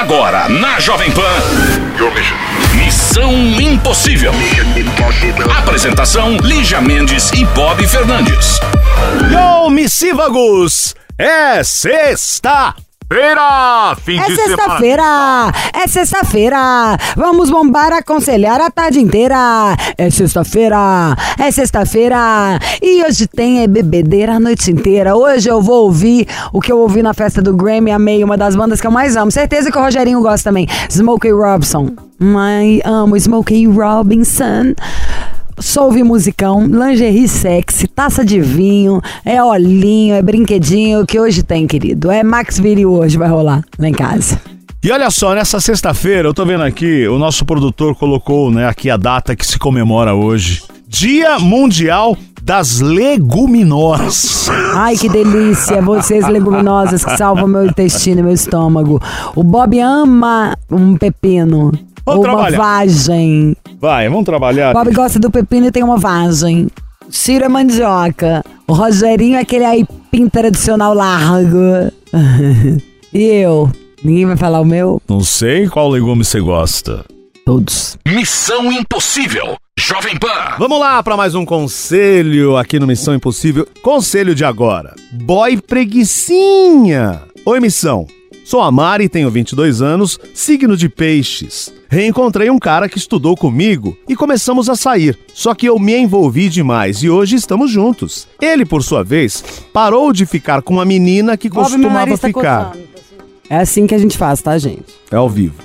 Agora, na Jovem Pan. Missão Impossível. Apresentação: Lígia Mendes e Bob Fernandes. Yo, missívagos! É sexta! Feira! Fim É de sexta-feira! É sexta-feira! Vamos bombar, aconselhar a tarde inteira! É sexta-feira! É sexta-feira! E hoje tem é bebedeira a noite inteira. Hoje eu vou ouvir o que eu ouvi na festa do Grammy, amei, uma das bandas que eu mais amo. Certeza que o Rogerinho gosta também. Smokey Robinson. Ai, amo Smokey Robinson. Só ouvir musicão, lingerie sexy, taça de vinho, é olhinho, é brinquedinho, o que hoje tem, querido. É Max Viril hoje, vai rolar lá em casa. E olha só, nessa sexta-feira, eu tô vendo aqui, o nosso produtor colocou né, aqui a data que se comemora hoje. Dia Mundial das Leguminosas. Ai, que delícia, vocês leguminosas que salvam meu intestino e meu estômago. O Bob ama um pepino. Vamos ou uma trabalhar. vagem. Vai, vamos trabalhar. Bob gosta do pepino e tem uma vagem. Ciro é mandioca. O Rogerinho é aquele aipim tradicional largo. e eu? Ninguém vai falar o meu? Não sei qual legume você gosta. Todos. Missão Impossível. Jovem Pan. Vamos lá para mais um conselho aqui no Missão Impossível. Conselho de agora. Boy preguicinha. Oi, Missão. Sou a Mari, tenho 22 anos, signo de peixes. Reencontrei um cara que estudou comigo e começamos a sair. Só que eu me envolvi demais e hoje estamos juntos. Ele, por sua vez, parou de ficar com uma menina que Bob, costumava tá ficar. É assim que a gente faz, tá, gente? É ao vivo.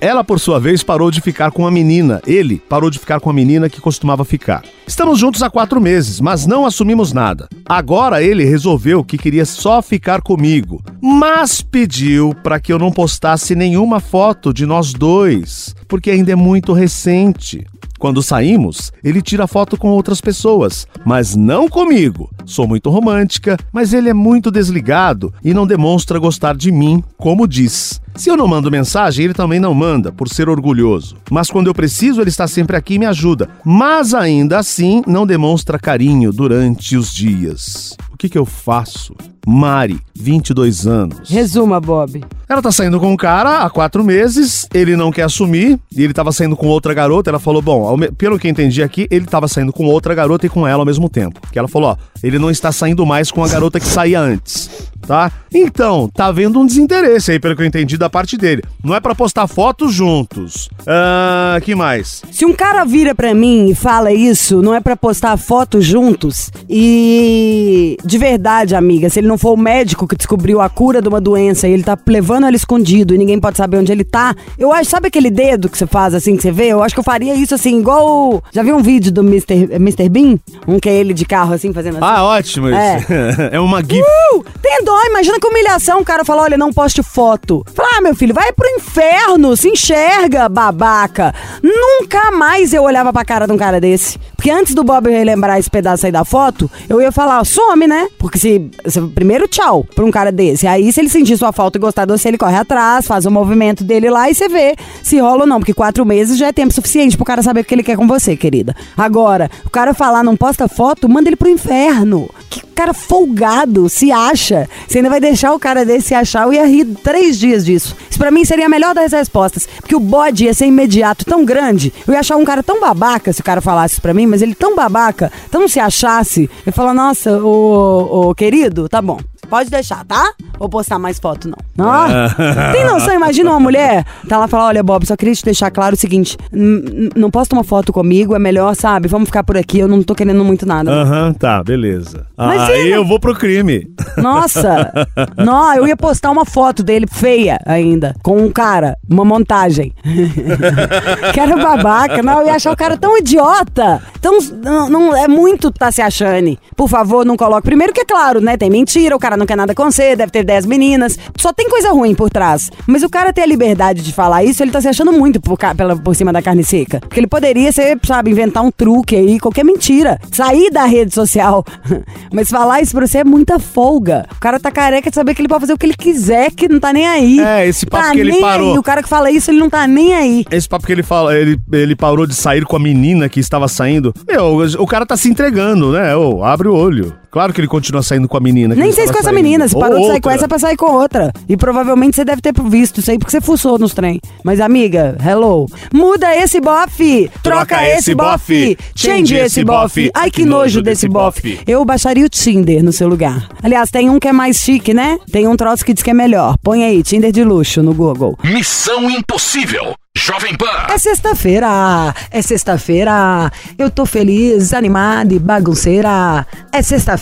Ela, por sua vez, parou de ficar com a menina. Ele parou de ficar com a menina que costumava ficar. Estamos juntos há quatro meses, mas não assumimos nada. Agora ele resolveu que queria só ficar comigo, mas pediu para que eu não postasse nenhuma foto de nós dois, porque ainda é muito recente. Quando saímos, ele tira foto com outras pessoas, mas não comigo. Sou muito romântica, mas ele é muito desligado e não demonstra gostar de mim, como diz. Se eu não mando mensagem, ele também não manda, por ser orgulhoso. Mas quando eu preciso, ele está sempre aqui e me ajuda. Mas ainda assim, não demonstra carinho durante os dias. O que, que eu faço? Mari, 22 anos. Resuma, Bob. Ela tá saindo com um cara há quatro meses, ele não quer assumir, e ele tava saindo com outra garota. Ela falou: Bom, pelo que eu entendi aqui, ele tava saindo com outra garota e com ela ao mesmo tempo. Que ela falou: Ó, ele não está saindo mais com a garota que saía antes, tá? Então, tá havendo um desinteresse aí, pelo que eu entendi da parte dele. Não é pra postar fotos juntos. Ah, que mais? Se um cara vira pra mim e fala isso, não é pra postar foto juntos e de verdade, amiga, se ele não for o médico que descobriu a cura de uma doença e ele tá levando ela escondido e ninguém pode saber onde ele tá, eu acho, sabe aquele dedo que você faz assim que você vê? Eu acho que eu faria isso assim, igual, já viu um vídeo do Mr. Mr. Bean? Um que é ele de carro assim fazendo assim. Ah, ótimo isso. É, uma GIF. Uh, tem dó, imagina que humilhação o cara falar, olha, não poste foto. Fala, ah, meu filho, vai pro inferno, se enxerga, babaca. Nunca mais eu olhava pra cara de um cara desse. Porque antes do Bob relembrar esse pedaço aí da foto, eu ia falar, some, né? Porque se, se- Primeiro, tchau pra um cara desse. Aí, se ele sentir sua falta e gostar de você, ele corre atrás, faz o movimento dele lá e você vê se rola ou não. Porque quatro meses já é tempo suficiente pro cara saber o que ele quer com você, querida. Agora, o cara falar, não posta foto, manda ele pro inferno. Que cara folgado, se acha. Você ainda vai deixar o cara desse se achar, eu ia rir três dias disso. Isso pra mim seria a melhor das respostas. Porque o bode ia ser imediato tão grande. Eu ia achar um cara tão babaca se o cara falasse isso pra mim, mas ele tão babaca, tão se achasse. Eu falar, nossa, ô, ô querido, tá bom. Pode deixar, tá? Vou postar mais foto, não. Não. Tem noção? Imagina uma mulher, tá lá e fala, olha, Bob, só queria te deixar claro o seguinte, não posta uma foto comigo, é melhor, sabe? Vamos ficar por aqui, eu não tô querendo muito nada. Aham, tá, beleza. Aí eu vou pro crime. Nossa! Não, eu ia postar uma foto dele feia ainda, com um cara, uma montagem. que era babaca. Não, eu ia achar o cara tão idiota. Tão, não, não- é muito tá se achando. Por favor, não coloque. Primeiro que é claro, né? Tem mentira, o cara não quer nada com você, deve ter 10 meninas. Só tem coisa ruim por trás. Mas o cara ter a liberdade de falar isso, ele tá se achando muito por, pela, por cima da carne seca. Porque ele poderia ser, sabe, inventar um truque aí, qualquer mentira. Sair da rede social. Mas falar isso pra você é muita folga. O cara tá careca de saber que ele pode fazer o que ele quiser, que não tá nem aí. É, esse papo tá que ele parou. Aí. O cara que fala isso, ele não tá nem aí. Esse papo que ele fala, ele, ele parou de sair com a menina que estava saindo. Meu, o cara tá se entregando, né? Ô, abre o olho. Claro que ele continua saindo com a menina. Nem sei se com essa saindo. menina. Você Ou parou de sair com essa pra sair com outra. E provavelmente você deve ter visto isso aí porque você fuçou nos trem. Mas, amiga, hello. Muda esse bofe. Troca, esse bofe. Change esse bofe. Ai, que nojo desse bofe. Eu baixaria o Tinder no seu lugar. Aliás, tem um que é mais chique, né? Tem um troço que diz que é melhor. Põe aí, Tinder de luxo no Google. Missão Impossível. Jovem Pan. É sexta-feira, é sexta-feira. Eu tô feliz, animada e bagunceira. É sexta-feira,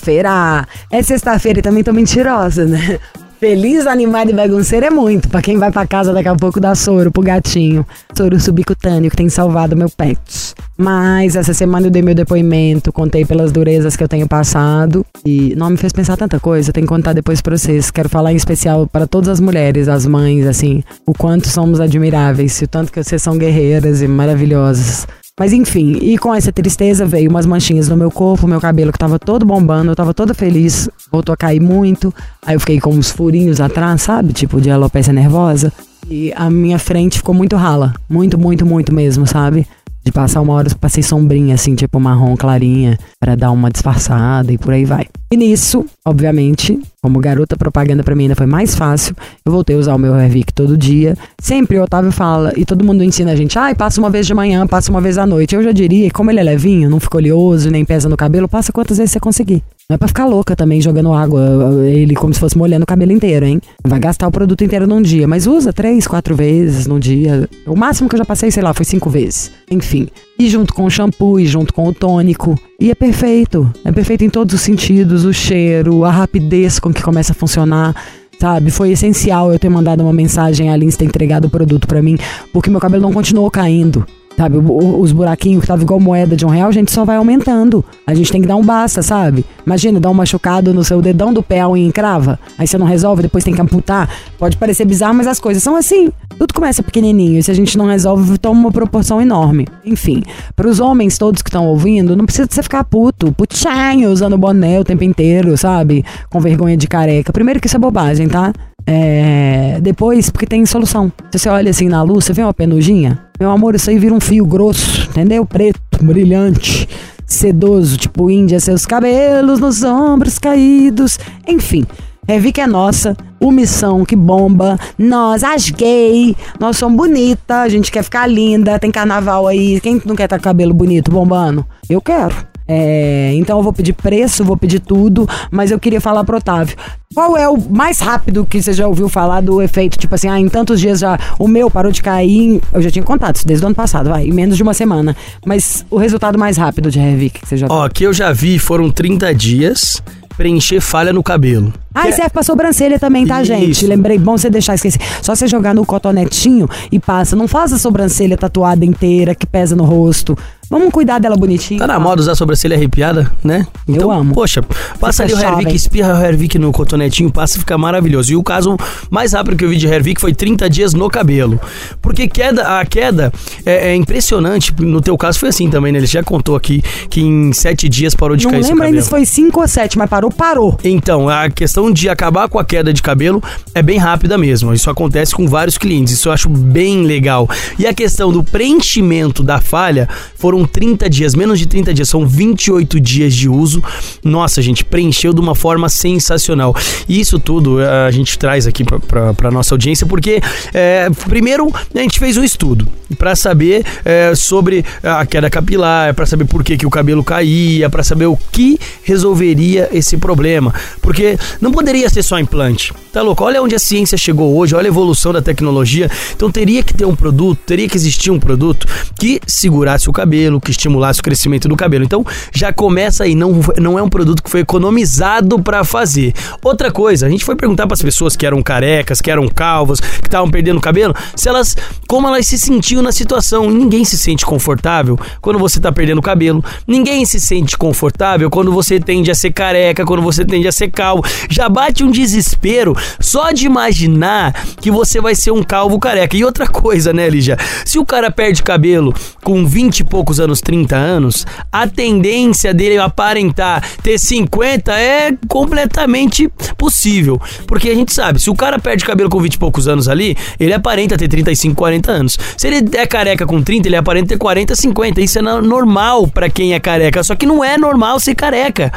é sexta-feira e também tô mentirosa, né? Feliz, animada e bagunceira é muito. Pra quem vai pra casa daqui a pouco dar soro pro gatinho. Soro subcutâneo que tem salvado meu pet. Mas essa semana eu dei meu depoimento, contei pelas durezas que eu tenho passado. E não me fez pensar tanta coisa, tenho que contar depois pra vocês. Quero falar em especial para todas as mulheres, as mães, assim, o quanto somos admiráveis, o tanto que vocês são guerreiras e maravilhosas. Mas enfim, e com essa tristeza veio umas manchinhas no meu corpo, meu cabelo que tava todo bombando, eu tava toda feliz, voltou a cair muito. Aí eu fiquei com uns furinhos atrás, sabe? Tipo de alopecia nervosa. E a minha frente ficou muito rala. Muito, muito, muito mesmo, sabe? De passar uma hora, eu passei sombrinha, assim, tipo marrom clarinha, pra dar uma disfarçada e por aí vai. E nisso, obviamente, como garota propaganda pra mim ainda foi mais fácil, eu voltei a usar o meu Hervic todo dia. Sempre o Otávio fala, e todo mundo ensina a gente, ai, passa uma vez de manhã, passa uma vez à noite. Eu já diria, como ele é levinho, não fica oleoso, nem pesa no cabelo, passa quantas vezes você conseguir. Não é pra ficar louca também jogando água, ele como se fosse molhando o cabelo inteiro, hein? Vai gastar o produto inteiro num dia, mas usa três, quatro vezes num dia. O máximo que eu já passei, sei lá, foi cinco vezes. Enfim. E junto com o shampoo, e junto com o tônico. E é perfeito. É perfeito em todos os sentidos, o cheiro, a rapidez com que começa a funcionar. Sabe, foi essencial eu ter mandado uma mensagem ali ter entregado o produto pra mim, porque meu cabelo não continuou caindo. Sabe, os buraquinhos que tava igual moeda de um real, a gente só vai aumentando. A gente tem que dar um basta, sabe? Imagina, dar um machucado no seu dedão do pé, unha encrava. Aí você não resolve, depois tem que amputar. Pode parecer bizarro, mas as coisas são assim. Tudo começa pequenininho e se a gente não resolve, toma uma proporção enorme. Enfim, para os homens todos que estão ouvindo, não precisa você ficar puto, putinho, usando boné o tempo inteiro, sabe? Com vergonha de careca. Primeiro que isso é bobagem, tá? É, depois, porque tem solução. Se você olha assim na luz, você vê uma penugem? Meu amor, isso aí vira um fio grosso, entendeu? Preto, brilhante, sedoso, tipo índia, seus cabelos nos ombros caídos. Enfim, Revic é nossa, o Missão que bomba, nós, as gay, nós somos bonita, a gente quer ficar linda, tem carnaval aí, quem não quer estar com cabelo bonito, bombando? Eu quero. É, então eu vou pedir preço, vou pedir tudo, mas eu queria falar pro Otávio. Qual é o mais rápido que você já ouviu falar do efeito? Tipo assim, ah, em tantos dias já o meu parou de cair. Eu já tinha contado isso desde o ano passado, vai, em menos de uma semana. Mas o resultado mais rápido de Revic que você já Ó, aqui eu já vi, foram 30 dias preencher falha no cabelo. Ah, e serve pra sobrancelha também, tá, gente? Isso. Lembrei, bom você deixar esquecer. Só você jogar no cotonetinho e passa. Não faz a sobrancelha tatuada inteira que pesa no rosto. Vamos cuidar dela bonitinho. Tá na moda usar sobrancelha arrepiada, né? Eu amo. Poxa, passa ali o Fica Hervik, espirra o Hervik no cotonetinho, passa e fica maravilhoso. E o caso mais rápido que eu vi de Hervik foi 30 dias no cabelo. Porque queda, a queda é, é impressionante. No teu caso foi assim também, né? Ele já contou aqui que em 7 dias parou de Não cair seu lembro ainda cabelo. se foi 5 ou 7, mas parou, parou. Então, a questão de acabar com a queda de cabelo é bem rápida mesmo. Isso acontece com vários clientes. Isso eu acho bem legal. E a questão do preenchimento da falha foram 30 dias, menos de 30 dias, são 28 dias de uso. Nossa, gente, preencheu de uma forma sensacional. E isso tudo eh, a gente traz aqui para nossa audiência porque, eh, primeiro, a gente fez um estudo para saber eh, sobre a queda capilar, para saber por que, que o cabelo caía, para saber o que resolveria esse problema. Porque não poderia ser só implante. Tá louco? Olha onde a ciência chegou hoje, olha a evolução da tecnologia. Então teria que ter um produto, teria que existir um produto que segurasse o cabelo, que estimulasse o crescimento do cabelo. Então já começa aí, não, não é um produto que foi economizado para fazer. Outra coisa, a gente foi perguntar para as pessoas que eram carecas, que eram calvas, que estavam perdendo cabelo, se elas como elas se sentiam na situação. Ninguém se sente confortável quando você tá perdendo cabelo. Ninguém se sente confortável quando você tende a ser careca, quando você tende a ser calvo. Já bate um desespero só de imaginar que você vai ser um calvo careca. E outra coisa, né, Lígia? Se o cara perde cabelo com 20 e poucos anos, 30 anos, a tendência dele aparentar ter 50 é completamente possível. Porque a gente sabe, se o cara perde cabelo com 20 e poucos anos ali, ele aparenta ter 35, 40 anos. Se ele é careca com 30, ele aparenta ter 40, 50. Isso é no- normal pra quem é careca. Só que não é normal ser careca.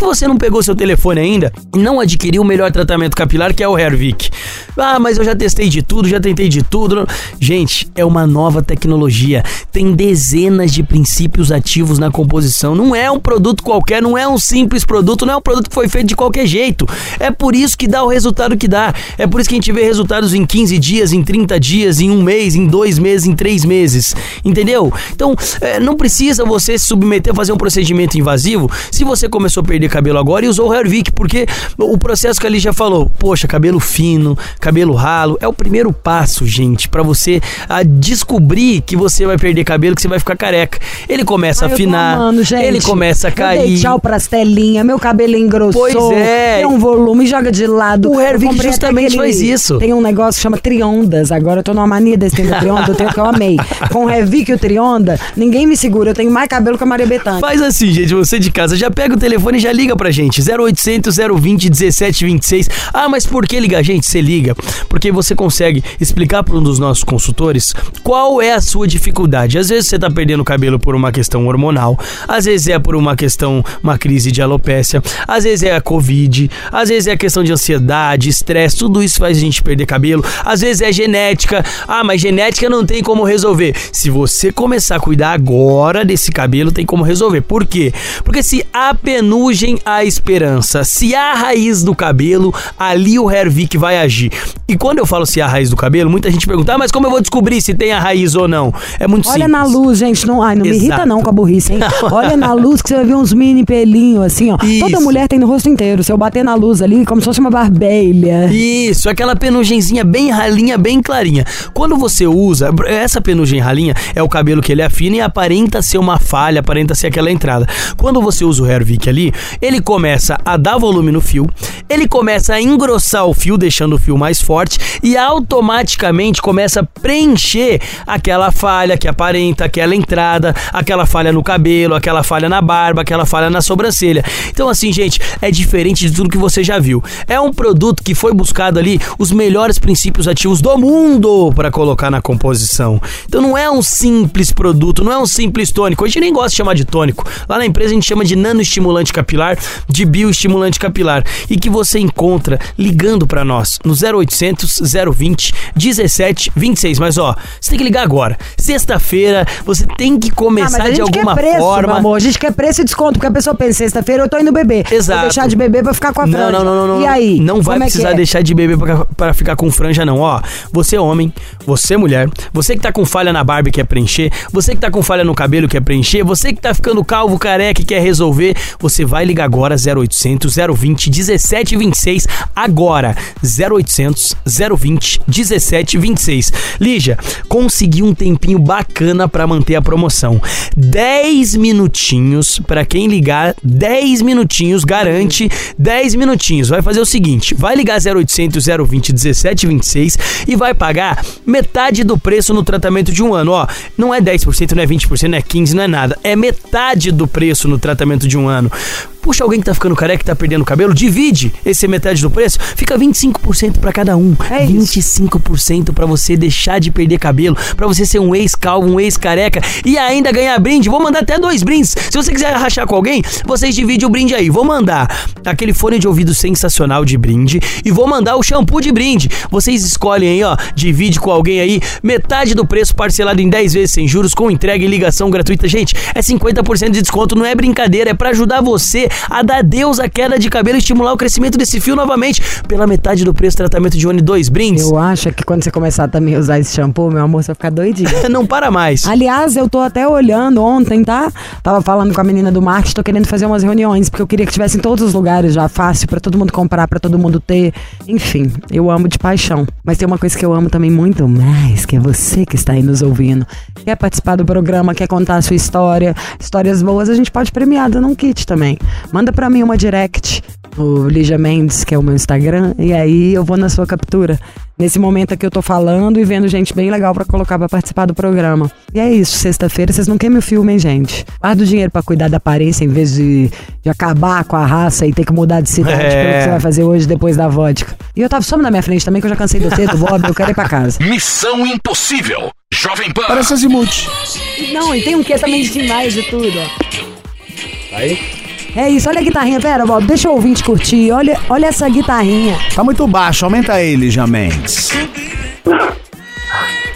Que você não pegou seu telefone ainda e não adquiriu o melhor tratamento capilar que é o Hervik? Ah, mas eu já testei de tudo, já tentei de tudo. Gente, é uma nova tecnologia. Tem dezenas de princípios ativos na composição. Não é um produto qualquer, não é um simples produto, não é um produto que foi feito de qualquer jeito. É por isso que dá o resultado que dá. É por isso que a gente vê resultados em 15 dias, em 30 dias, em um mês, em dois meses, em três meses. Entendeu? Então, é, não precisa você se submeter a fazer um procedimento invasivo se você começou a perder cabelo agora e usou o Hervik, porque o processo que ali já falou, poxa, cabelo fino, cabelo ralo, é o primeiro passo, gente, para você a descobrir que você vai perder cabelo, que você vai ficar careca. Ele começa Ai, a afinar, amando, gente. ele começa a Eu dei cair. tchau pras telinhas, meu cabelo engrossou. Pois é. Tem um volume, joga de lado. O Hervik justamente até faz isso. Tem um negócio que chama triondas. Agora eu tô numa mania desse tempo trionda, eu tenho que eu amei. Com o Hervik e o trionda, ninguém me segura. Eu tenho mais cabelo que a Maria Bethânia. Faz assim, gente, você de casa, já pega o telefone e já liga pra gente. 0800 020 1726. Ah, mas por que ligar? Gente, você liga porque você consegue explicar para um dos nossos consultores qual é a sua dificuldade. Às vezes você tá perdendo cabelo por uma questão hormonal, às vezes é por uma questão, uma crise de alopécia, às vezes é a covid, às vezes é a questão de ansiedade, estresse, tudo isso faz a gente perder cabelo. Às vezes é genética. Ah, mas genética não tem como resolver. Se você começar a cuidar agora desse cabelo, tem como resolver. Por quê? Porque se há penugem, há esperança. Se há raiz do cabelo, ali o Hervik vai agir. E quando eu falo se há raiz do cabelo, muita gente pergunta, ah, mas como eu vou descobrir se tem a raiz ou não? É muito Olha simples. na luz, gente. Não, ai, não me irrita Exato. não com a burrice, hein? Olha na luz que você vai ver uns mini pelinhos assim, ó. Isso. Toda mulher tem no rosto inteiro. Se eu bater na luz ali, como se fosse uma barbelha. Isso, aquela penugenzinha bem ralinha, bem clarinha. Quando você usa, essa penugem ralinha é o cabelo que ele afina e aparenta ser uma falha, aparenta ser aquela entrada. Quando você usa o Hervik ali, ele começa a dar volume no fio, ele começa a engrossar o fio, deixando o fio mais forte e automaticamente começa a preencher aquela falha que aparenta, aquela entrada, aquela falha no cabelo, aquela falha na barba, aquela falha na sobrancelha. Então assim, gente, é diferente de tudo que você já viu. É um produto que foi buscado ali os melhores princípios ativos do mundo para colocar na composição. Então não é um simples produto, não é um simples tônico. A gente nem gosta de chamar de tônico. Lá na empresa a gente chama de nanoestimulante capilar, de bioestimulante capilar e que você encontra ligando para nós no 0800 020 1726. Mas ó, você tem que ligar agora. Sexta-feira você tem que Ah, começar mas a de alguma preço, forma. amor. A gente quer preço e desconto, porque a pessoa pensa, sexta-feira eu tô indo beber. Exato. Vou deixar de beber pra ficar com a franja. não, não, não, não. E aí? Não vai é precisar é? deixar de beber pra, pra ficar com franja, não. Ó, você é homem, você é mulher, você que tá com falha na barba e quer preencher, você que tá com falha no cabelo e quer preencher, você que tá ficando calvo, careca e quer resolver, você vai ligar agora 0800 020 1726 agora. 0800 020 1726. Lígia, consegui um tempinho bacana pra manter a promoção. 10 minutinhos pra quem ligar, 10 minutinhos garante 10 minutinhos. Vai fazer o seguinte, vai ligar 0800 020 1726 e vai pagar metade do preço no tratamento de um ano, ó. Não é 10%, não é 20%, não é 15, não é nada. É metade do preço no tratamento de um ano. Puxa alguém que tá ficando careca, que tá perdendo cabelo, divide esse metade do preço, fica 25% pra cada um. É isso. 25% pra você deixar de perder cabelo, pra você ser um ex-calvo, um ex-careca e ainda ganhar brinde. Vou mandar até dois brindes. Se você quiser rachar com alguém, vocês dividem o brinde aí. Vou mandar aquele fone de ouvido sensacional de brinde e vou mandar o shampoo de brinde. Vocês escolhem aí, ó, divide com alguém aí, metade do preço parcelado em 10 vezes sem juros, com entrega e ligação gratuita. Gente, é 50% de desconto, não é brincadeira, é pra ajudar você a dar Deus a queda de cabelo e estimular o crescimento desse fio novamente. Pela metade do preço, tratamento de One, dois brindes. Eu acho que quando você começar também a usar esse shampoo, meu amor, você vai ficar doidinho. Não para mais. Aliás, eu tô até olhando ontem, tá? Tava falando com a menina do marketing, tô querendo fazer umas reuniões, porque eu queria que tivesse em todos os lugares já, fácil, pra todo mundo comprar, pra todo mundo ter. Enfim, eu amo de paixão. Mas tem uma coisa que eu amo também muito mais, que é você que está aí nos ouvindo. Quer participar do programa, quer contar a sua história, histórias boas, a gente pode premiar dando um kit também. Manda pra mim uma direct no Lígia Mendes, que é o meu Instagram, e aí eu vou na sua captura. Nesse momento aqui eu tô falando e vendo gente bem legal pra colocar pra participar do programa. E é isso, sexta-feira vocês não queimem o filme, hein, gente? Guarda o dinheiro pra cuidar da aparência em vez de, de acabar com a raça e ter que mudar de cidade É. pelo que você vai fazer hoje depois da vodka. E eu tava só na minha frente também, que eu já cansei do teto, Bob, eu quero ir pra casa. Missão Impossível. Jovem Pan. Parece Azimuth. Não, e tem um que também de demais de tudo, ó. Aí. É isso, olha a guitarrinha, pera, Bob, deixa o ouvinte curtir. Olha, olha essa guitarrinha. Tá muito baixo, aumenta aí, Lígia Mendes.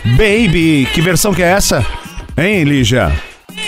Baby, que versão que é essa? Hein, Lígia?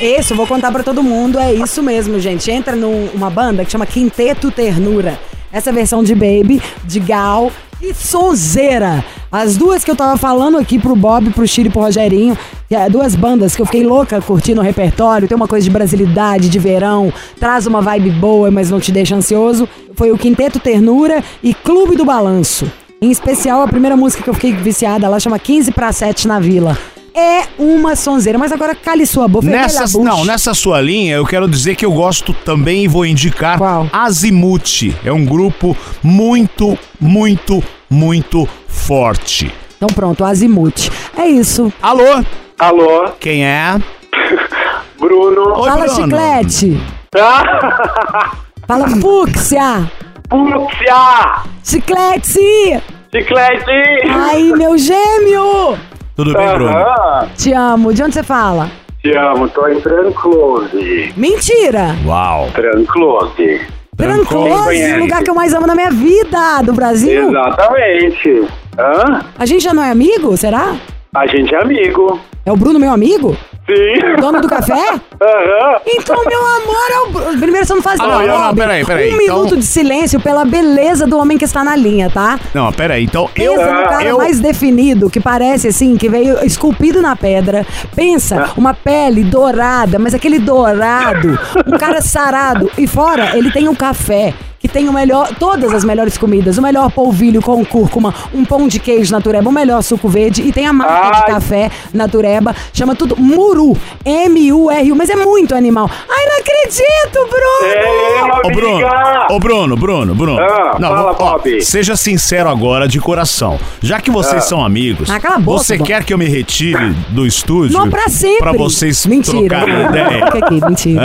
Eu vou contar pra todo mundo, é isso mesmo, gente. Entra numa banda que chama Quinteto Ternura. Essa é a versão de Baby, de Gal e Sonzeira. As duas que eu tava falando aqui pro Bob, pro Chile e pro Rogerinho, que é duas bandas que eu fiquei louca curtindo o repertório, tem uma coisa de brasilidade, de verão, traz uma vibe boa, mas não te deixa ansioso. Foi o Quinteto Ternura e Clube do Balanço. Em especial, a primeira música que eu fiquei viciada, ela chama 15 para 7 na Vila. É uma sonzeira, mas agora cale sua boca. Nessa, não, nessa sua linha, eu quero dizer que eu gosto também e vou indicar Qual? Azimuth. É um grupo muito, muito, muito forte. Então pronto, Azimuth. É isso. Alô? Alô, Quem é? Bruno. Oi, Fala Bruno. chiclete. Ah, Fala fúcsia. Púxia! Chiclete. Chiclete! Ai, meu gêmeo. Tudo bem, Bruno? Aham. Te amo. De onde você fala? Te amo, tô em Tranclose. Mentira. Uau. Tranclose. Tranclose, conhece. o lugar que eu mais amo na minha vida, do Brasil. Exatamente. Hã? A gente já não é amigo, será? A gente é amigo. É o Bruno, meu amigo? Sim. Dono do café? Aham. Então, meu amor, é o. Primeiro você não faz Ah, não, não, não, peraí, peraí, Um então- minuto de silêncio pela beleza do homem que está na linha, tá? Não, peraí. Então eu. Pensa no cara eu mais definido, que parece assim, que veio esculpido na pedra. Pensa, uma pele dourada, mas aquele dourado, um cara sarado. E fora, ele tem um café. Que tem o melhor, todas as melhores comidas, o melhor polvilho com cúrcuma, um pão de queijo natureba, o melhor suco verde e tem a marca de Ai. café natureba, chama tudo Muru, M-U-R-U, mas é muito animal. Ai, não acredito, Bruno! É, Ô, Bruno, ô, Bruno, Bruno, Bruno. Ah, fala, ó, Bob. seja sincero agora, de coração. Já que vocês são amigos, Ah, boca, você Bob. quer que eu me retire do estúdio? Não, pra sempre. Pra vocês Mentira. trocarem ideia? Fica aqui, mentira.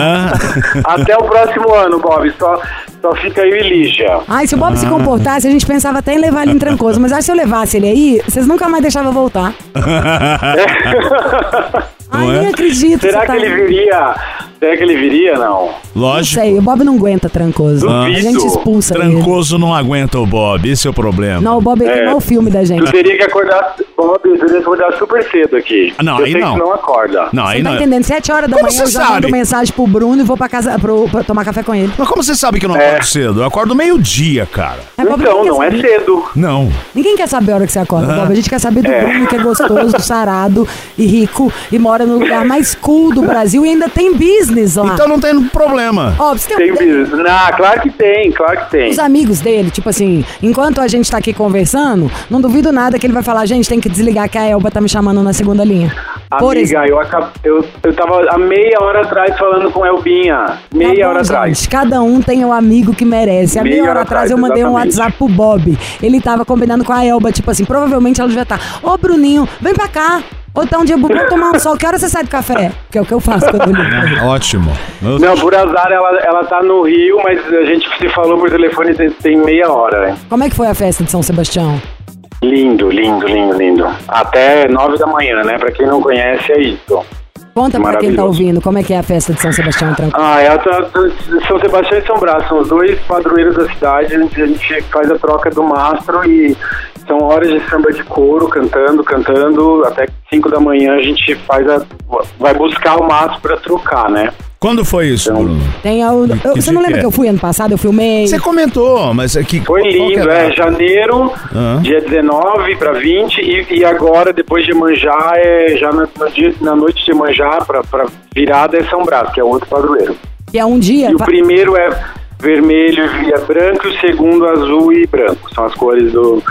Até o próximo ano, Bob. Só, só fica aí e lixa. Ai, se o Bob se Ah. comportasse, a gente pensava até em levar ele em Trancoso. Mas acho que se eu levasse ele aí, vocês nunca mais deixavam eu voltar. Ai, Não é? nem acredito. Será que tá- ele viria? Será que ele viria, não? Não Lógico. sei, o Bob não aguenta Trancoso. A Duvido. gente expulsa ele. Trancoso não aguenta o Bob, esse é o problema. Não, o Bob é É. igual o filme da Tu gente. teria que acordar, Bob, que acordar super cedo aqui. Não, eu aí sei não. que não acorda. Não, Você aí tá não. entendendo? Sete horas da Como manhã eu você já sabe? mando mensagem pro Bruno e vou pra casa pro, pra tomar café com ele. Mas como você sabe que eu não É. acordo cedo? Eu acordo meio-dia, cara. É, Bob, Então, não quer é saber. cedo. Não. Ninguém quer saber a hora que você acorda, Bob. A gente quer saber do É. Bruno, que é gostoso, sarado e rico e mora no lugar mais cool do Brasil e ainda tem business lá. Então não tem problema. Ó, você Tem ideia, business. Não, claro que tem, claro que tem. Os amigos dele, tipo assim, enquanto a gente tá aqui conversando, não duvido nada que ele vai falar, gente, tem que desligar que a Elba tá me chamando na segunda linha. Por Amiga, eu, acab... eu, eu tava há meia hora atrás falando com Elbinha. Meia Tá bom, hora atrás. gente, Cada um tem o amigo que merece. Há meia, Meia hora hora atrás atrás, eu mandei um exatamente. WhatsApp pro Bob. Ele tava combinando com a Elba, tipo assim, provavelmente ela devia estar. Ô, Bruninho, vem pra cá. Ou tá um dia, vamos tomar um sol. Que hora você sai do café? Que é o que eu faço quando eu ligo. Ótimo. Não, por azar ela, ela tá no Rio, mas a gente se falou por telefone tem, tem meia hora. né? Como é que foi a festa de São Sebastião? Lindo, lindo, lindo, lindo. Até nove da manhã, né? Pra quem não conhece, é isso. Conta pra quem tá ouvindo como é que é a festa de São Sebastião em Trancoso. Ah, ela tá, São Sebastião e São Brás são os dois padroeiros da cidade. A gente, a gente faz a troca do mastro e são horas de samba de couro, cantando, cantando. Até 5 da manhã a gente faz a, vai buscar o mastro pra trocar, né? Quando foi isso, Então, Bruno? Tem a, eu- Que você não que lembra é? que eu fui ano passado? Eu filmei. Você comentou, mas é que. Foi que lindo, é janeiro, Ah. dia 19 para 20 e, e agora depois de Manjá é já na, dia, na noite de Manjá pra, pra virada é São Brás, que é outro padroeiro. Que é um dia. E o primeiro é vermelho e é branco, e o segundo azul e branco. São as cores do,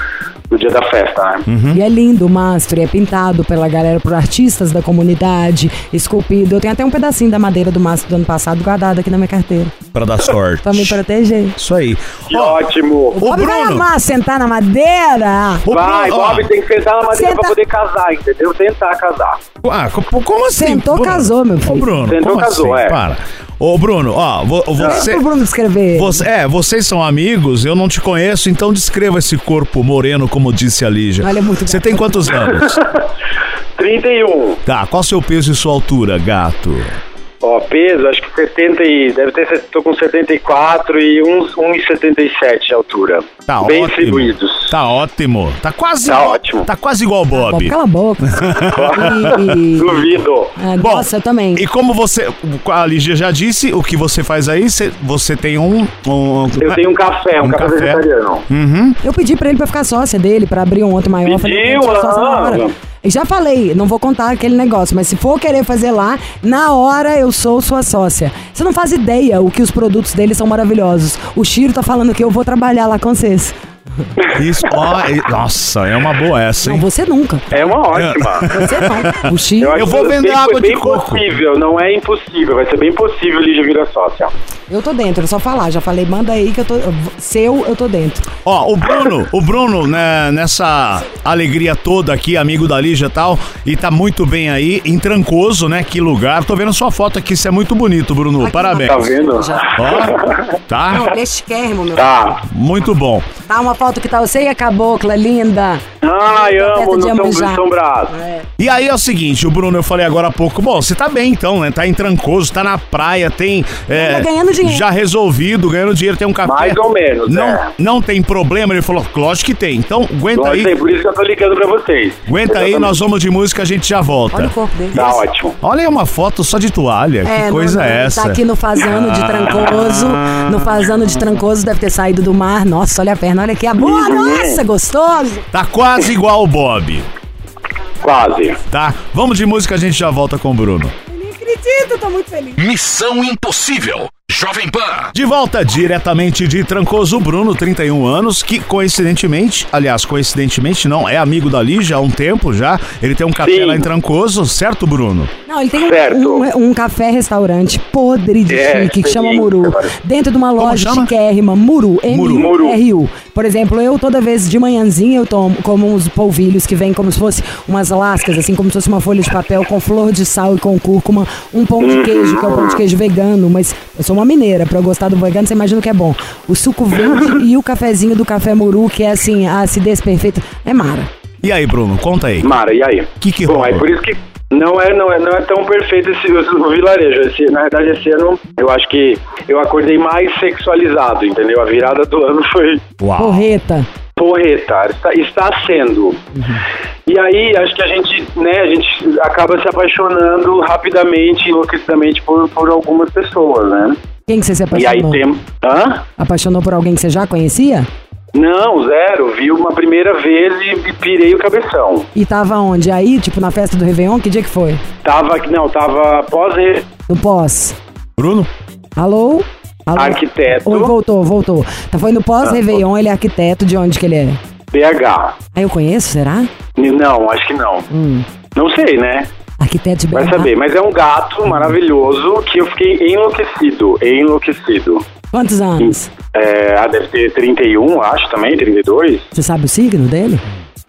do dia da festa, né? Uhum. E é lindo o mastro, e é pintado pela galera, por artistas da comunidade, esculpido. Eu tenho até um pedacinho da madeira do mastro do ano passado guardado aqui na minha carteira, Pra dar sorte. pra me proteger. Isso aí. Que Ó, ótimo! O Bob vai Bruno. amar sentar na madeira. o Vai, Bruno, ó, Bob, tem que sentar na madeira Senta- pra poder casar, entendeu? Tentar casar. Ah, co- como assim? Sentou, Bruno? casou, meu filho. Ô, Bruno, Sentou, como casou, assim? é. Para. Ô, Bruno, ó, vo- você... Pro Bruno escrever. Você, é, vocês são amigos, eu não te conheço, então descreva esse corpo moreno, como disse a Lígia. Olha, é muito Você tem quantos anos? 31. tá, qual seu peso e sua altura, gato? Ó, peso, acho que 70 e... Deve ter... Tô com 74 e uns 1,77 de altura. Tá Bem ótimo. distribuídos. Tá ótimo. Tá quase Tá ótimo. Tá quase igual o Bob, Bob. cala a boca. E- Duvido. Ah, Bom, nossa, eu também. E como você, a Lígia já disse, o que você faz aí, você, você tem um, um- Eu tenho um café, um, Um café, café. vegetariano. Uhum. Eu pedi pra ele pra ficar sócia dele, pra abrir um outro maior. Eu falei, Pediu? "Eu quero ser sócia na Ah. hora." E já falei, não vou contar aquele negócio, mas se for querer fazer lá, na hora eu sou sua sócia. Você não faz ideia o que os produtos dele são maravilhosos. O Chiro tá falando que eu vou trabalhar lá com vocês. Isso, ó, e- nossa, é uma boa essa, Não, hein? você nunca. É uma ótima. Você não. O Chiro, Eu acho vou vender bem, água de bem coco. possível, não é impossível. Vai ser bem possível Lígia virar sócia. eu tô dentro, é só falar. Já falei, manda aí que eu tô. Seu, eu tô dentro. Ó, o Bruno, o Bruno, né, nessa alegria toda aqui, amigo da Lígia e tal, e tá muito bem aí, em Trancoso, né? Que lugar. Tô vendo sua foto aqui, isso é muito bonito, Bruno. Aqui Parabéns. Tá vendo? Ó, tá? Não, meu. Tá. Muito bom. Tá uma foto que tá você e a cabocla, linda. Ai, Tá amo no de São, Brás. É. E aí é o seguinte, o Bruno, eu falei agora há pouco, bom, você tá bem então, né? Tá em Trancoso, tá na praia, tem... é, Tá ganhando dinheiro. Já resolvido, ganhando dinheiro, tem um café. Mais ou menos, Não, é. não tem problema, ele falou, lógico que tem. Então, aguenta Lógico, aí, é por isso que eu tô ligando pra vocês. aguenta aí, Exatamente. nós vamos de música, a gente já volta. Olha o corpo dele. Tá ótimo. Olha aí uma foto só de toalha, que não, coisa não, é essa? Tá aqui no Fazano de Trancoso. No Fazano de Trancoso deve ter saído do mar. Nossa, olha a perna, olha aqui. A boa, nossa, gostoso. Tá quase igual o Bob, Quase. tá? Vamos de música, a gente já volta com o Bruno. Eu nem acredito, tô muito feliz. Missão Impossível. Jovem Pan. De volta diretamente de Trancoso, Bruno, 31 anos, que coincidentemente, aliás, coincidentemente não, é amigo da Lígia há um tempo já. Ele tem um café Sim. lá em Trancoso, certo, Bruno? Não, ele tem um, um, um café-restaurante podre de É, chique que chama Muru. Dentro de uma loja chiquérrima, Muru. Muru. M-U-R-U. Por exemplo, eu toda vez de manhãzinha eu tomo como uns polvilhos que vêm como se fosse umas lascas, assim, como se fosse uma folha de papel com flor de sal e com cúrcuma, um pão de queijo, que é o pão de queijo vegano, mas eu sou uma mineira, pra eu gostar do vegano, você imagina o que é bom. O suco verde e o cafezinho do café Muru, que é assim, a acidez perfeita. É mara. E aí, Bruno, conta aí. Mara, e aí? Que que Bom, rolou? é por isso que não é, não é, não é tão perfeito esse, o, o vilarejo. Esse, na verdade, esse ano eu acho que eu acordei mais sexualizado, entendeu? A virada do ano foi Uau. Porreta. porreta, está, está sendo. E aí, acho que a gente, né, a gente acaba se apaixonando rapidamente, enlouquecidamente por, por algumas pessoas, né? Quem que você se E aí apaixonou? tem. Hã? Apaixonou por alguém que você já conhecia? Não, zero. Vi uma primeira vez e, pirei o cabeção. E tava onde? Aí, tipo, na festa do Réveillon? Que dia que foi? Tava, não, tava pós No pós. Bruno? Alô? Alô? Arquiteto. Oi, voltou, voltou. Tá, foi no pós-Réveillon, ele é arquiteto, de onde que ele é? BH. Ah, eu conheço, será? Não, acho que não. Hum. Não sei, né? Arquiteto de Vai BH. saber. Mas é um gato maravilhoso que eu fiquei enlouquecido. Enlouquecido. Quantos anos? É, ah, deve ter 31, acho também, 32. Você sabe o signo dele?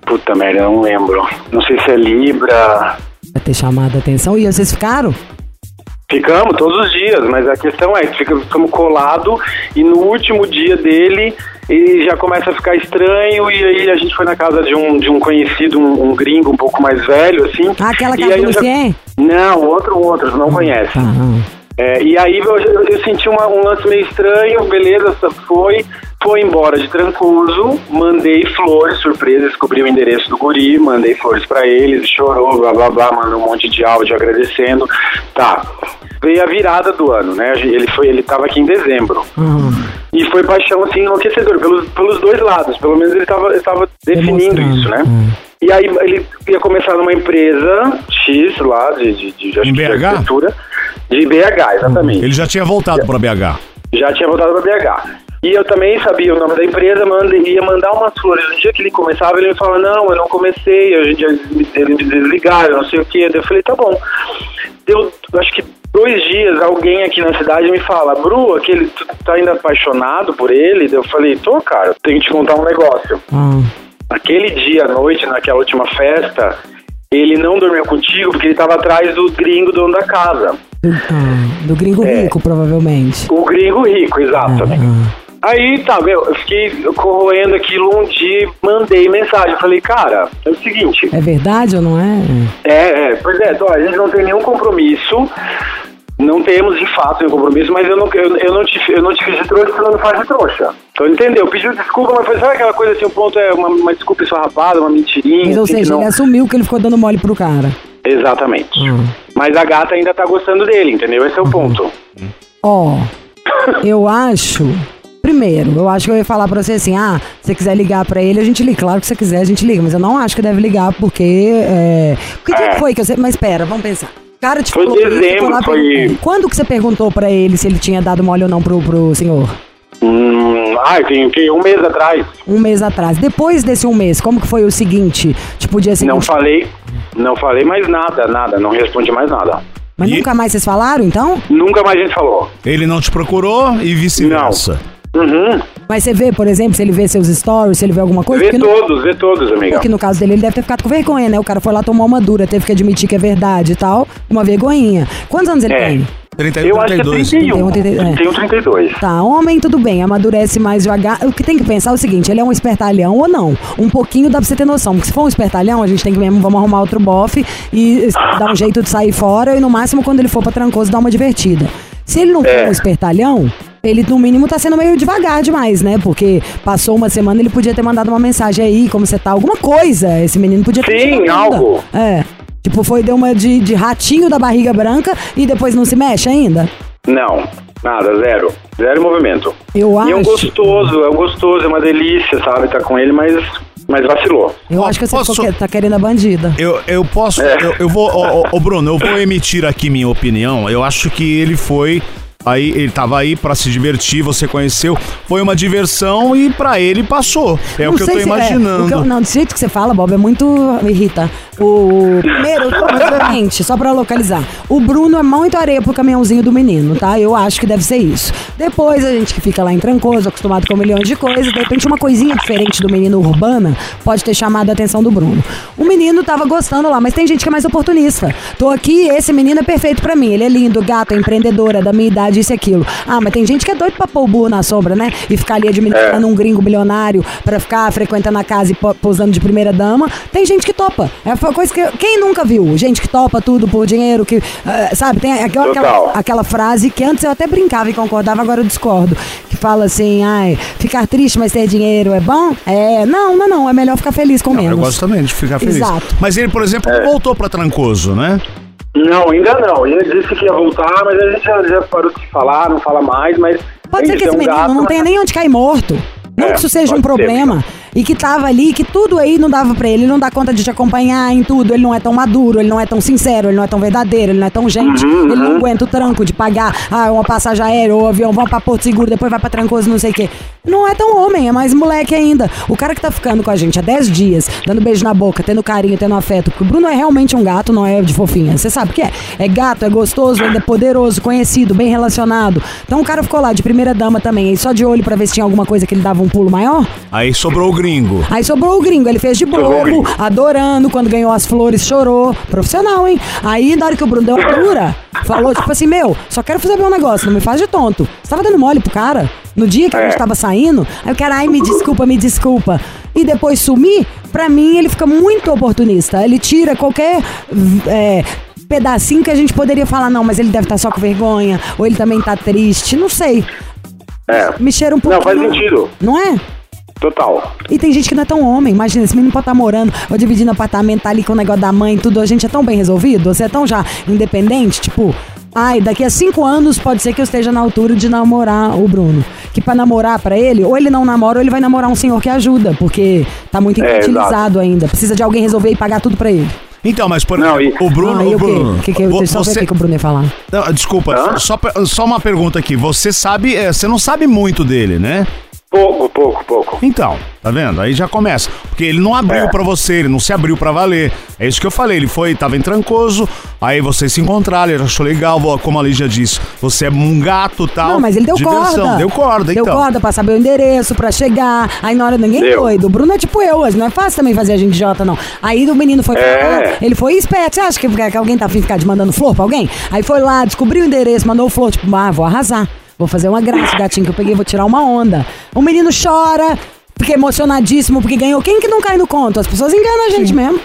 Puta merda, eu não lembro. Não sei se é Libra. Vai ter chamado a atenção. E vocês ficaram? Ficamos todos os dias, mas a questão é que fica- ficamos colados e no último dia dele ele já começa a ficar estranho e aí a gente foi na casa de um, de um conhecido, um, um gringo um pouco mais velho, assim. Ah, aquela e casa do eu já-? Não, outro, outro, não conhece. Tá. ah. É, e aí eu, eu- senti uma- um lance meio estranho, beleza, foi, foi embora de Trancoso, mandei flores, surpresa, descobri o endereço do guri, mandei flores pra eles, chorou, blá blá blá, mandou um monte de áudio agradecendo. Tá. Veio a virada do ano, né? Ele foi, ele tava aqui em dezembro. Aham. E foi paixão assim enlouquecedor pelos, pelos dois lados. Pelo menos ele tava, ele tava definindo isso, né? Hum. E aí ele ia começar numa empresa X lá de, de, de, de BH? De BH, exatamente. Ele já tinha voltado pra BH. Já tinha voltado para BH. E eu também sabia o nome da empresa, manda, ia mandar umas flores. No dia que ele começava, ele me falava, não, eu não comecei, a gente, eles me desligaram, não sei o quê. Eu falei, tá bom. Deu, acho que dois dias, alguém aqui na cidade me fala, Bru, aquele, tu tá ainda apaixonado por ele? Eu falei, tô, cara, tenho que te contar um negócio. Ah. Aquele dia à noite, naquela última festa, ele não dormiu contigo porque ele tava atrás do gringo dono da casa. Do, do gringo É. rico, provavelmente. O gringo rico, exato. Ah. Aí, tá, meu, eu fiquei corroendo aquilo um dia e mandei mensagem. Falei, cara, é o seguinte. É verdade ou não é? É, é, pois é, ó, a gente não tem nenhum compromisso, Não temos de fato um compromisso, mas eu não, eu, eu não, te, eu não te fiz de trouxa, você não me faz de trouxa. Então entendeu? Pediu desculpa, mas foi sabe aquela coisa assim, o ponto é uma, uma desculpa esfarrapada, uma mentirinha. Mas, ou assim, que seja, não- ele assumiu que ele ficou dando mole pro cara. Exatamente. Hum. Mas a gata ainda tá gostando dele, entendeu? Esse é o Uhum. ponto. Ó, eu acho. Primeiro, eu acho que eu ia falar pra você assim: ah, se você quiser ligar pra ele, a gente liga. Claro que se você quiser, a gente liga. Mas eu não acho que deve ligar, porque. É... Que dia É. que foi que você. Mas espera, vamos pensar. O cara te Foi dezembro, foi-. Quando que você perguntou pra ele se ele tinha dado mole ou não pro, pro senhor? Hum, ai, tem, tem um mês atrás. Um mês atrás. Depois desse um mês, como que foi o seguinte? Tipo, o dia seguinte. Não falei, não falei mais nada, nada, não respondi mais nada. Mas E- nunca mais vocês falaram, então? Nunca mais a gente falou. Ele não te procurou e vice-versa. Uhum. Mas você vê, por exemplo, se ele vê seus stories, se ele vê alguma coisa? Vê porque no- todos, vê todos, amiga. Porque no caso dele, ele deve ter ficado com vergonha, né? O cara foi lá tomar uma dura, teve que admitir que é verdade e tal. Uma vergonhinha. Quantos anos ele É. tem? 31, Eu acho que é 32. 31. Tem um, é. Tem um 32. Tá, homem, tudo bem, amadurece mais devagar. O que tem que pensar é o seguinte: ele é um espertalhão ou não? Um pouquinho dá pra você ter noção. Porque se for um espertalhão, a gente tem que mesmo, vamos arrumar outro bofe e dar um jeito de sair fora e no máximo, quando ele for pra Trancoso, dar uma divertida. Se ele não for É. um espertalhão, ele no mínimo tá sendo meio devagar demais, né? Porque passou uma semana, ele podia ter mandado uma mensagem aí, como você tá, alguma coisa. Esse menino podia ter Sim, algo. É. Tipo, foi, deu uma de, de ratinho da barriga branca e depois não se mexe ainda? Não, nada, zero. Zero movimento. Eu E é um acho. gostoso, é um gostoso, é uma delícia, sabe? Tá com ele, mas, mas vacilou. Eu acho que você posso- ficou que- tá querendo a bandida. Eu, eu posso. É. Eu, eu vou. Ô, ô, ô, Bruno, eu vou emitir aqui minha opinião. Eu acho que ele foi. Aí, ele tava aí pra se divertir, você conheceu. Foi uma diversão e pra ele passou. É o Não que eu tô é, imaginando. o que eu- não, do jeito que você fala, Bob, é muito. me irrita. O. Primeiro, obviamente, só pra localizar. O Bruno é muito areia pro caminhãozinho do menino, tá? Eu acho que deve ser isso. Depois, a gente que fica lá em Trancoso, acostumado com milhões de coisas, de repente uma coisinha diferente do menino urbana pode ter chamado a atenção do Bruno. O menino tava gostando lá, mas tem gente que é mais oportunista. Tô aqui, esse menino é perfeito pra mim. Ele é lindo, gato, é empreendedor, é da minha idade, isso e aquilo. Ah, mas tem gente que é doido pra pôr o burro na sombra, né? E ficar ali administrando um gringo bilionário pra ficar frequentando a casa e po- posando de primeira dama. Tem gente que topa. É uma coisa que. Quem nunca viu? Gente que topa tudo por dinheiro, que. ah, sabe, tem aquela, aquela, aquela frase que antes eu até brincava e concordava, agora eu discordo. Que fala assim, ai, ficar triste, mas ter dinheiro é bom? É, não, não, não. É melhor ficar feliz com Não, menos. eu gosto também de ficar feliz. Exato. Mas ele, por exemplo, É. voltou pra Trancoso, né? Não, ainda não. Ele disse que ia voltar, mas a gente já, já parou de falar, não fala mais, mas. Pode ser que esse um menino gato, não tenha nem onde cair morto. Não É, que isso seja um pode ser, problema. e que tava ali, que tudo aí não dava pra ele. Ele não dá conta de te acompanhar em tudo. Ele não é tão maduro, ele não é tão sincero, ele não é tão verdadeiro, ele não é tão gente. Uhum, Ele não aguenta o tranco de pagar ah, uma passagem aérea ou avião, vão pra Porto Seguro, depois vai pra Trancoso, não sei o quê. Não é tão homem, é mais moleque ainda. O cara que tá ficando com a gente há 10 dias, dando beijo na boca, tendo carinho, tendo afeto, porque o Bruno é realmente um gato, não é de fofinha. Você sabe o que é? É gato, é gostoso, ainda é poderoso, conhecido, bem relacionado. Então o cara ficou lá de primeira dama também, aí só de olho pra ver se tinha alguma coisa que ele dava um pulo maior. Aí sobrou o gringo. Aí sobrou o gringo, ele fez de bobo, adorando, quando ganhou as flores, chorou. Profissional, hein? Aí, na hora que o Bruno deu a dura, falou, tipo assim, meu, só quero fazer meu negócio, não me faz de tonto. Você tava dando mole pro cara? No dia que a gente É. tava saindo, aí o cara, ai, me desculpa, me desculpa. E depois sumir, pra mim, ele fica muito oportunista. Ele tira qualquer. é, pedacinho que a gente poderia falar, não, mas ele deve estar só com vergonha, ou ele também tá triste, não sei. É. Me cheira um pouco. Não, faz sentido. Não é? Total. E tem gente que não é tão homem. Imagina, esse menino pode estar morando ou dividindo apartamento, tá ali com o negócio da mãe e tudo. A gente é tão bem resolvido, você é tão já independente, tipo. Ai, daqui a cinco anos pode ser que eu esteja na altura de namorar o Bruno. Que pra namorar pra ele, ou ele não namora, ou ele vai namorar um senhor que ajuda, porque tá muito É, infantilizado ainda. Precisa de alguém resolver e pagar tudo pra ele. Então, mas por Não, exemplo, e- o Bruno. ah, o? Bruno O que, que eu só ver o que, que o Bruno ia falar. Não, desculpa, só, só uma pergunta aqui. Você sabe, é, você não sabe muito dele, né? Pouco, pouco, pouco. Então, tá vendo? Aí já começa. Porque ele não abriu É. pra você, ele não se abriu pra valer. É isso que eu falei. Ele foi, tava em Trancoso, aí vocês se encontraram, ele achou legal, como a Lígia disse. Você é um gato e tal. Não, mas ele deu diversão. corda. Deu corda, Deu então. corda pra saber o endereço, pra chegar. Aí na hora ninguém Deu. doido. O Bruno é tipo eu, não é fácil também fazer a gente idiota, não. Aí o menino foi pra É. lá, ele foi esperto. Você acha que, que alguém tá afim de ficar de mandando flor pra alguém? Aí foi lá, descobriu o endereço, mandou flor, tipo, ah, vou arrasar. Vou fazer uma graça, gatinho, que eu peguei, vou tirar uma onda. O menino chora, porque é emocionadíssimo, porque ganhou. Quem que não cai no conto? As pessoas enganam a gente mesmo.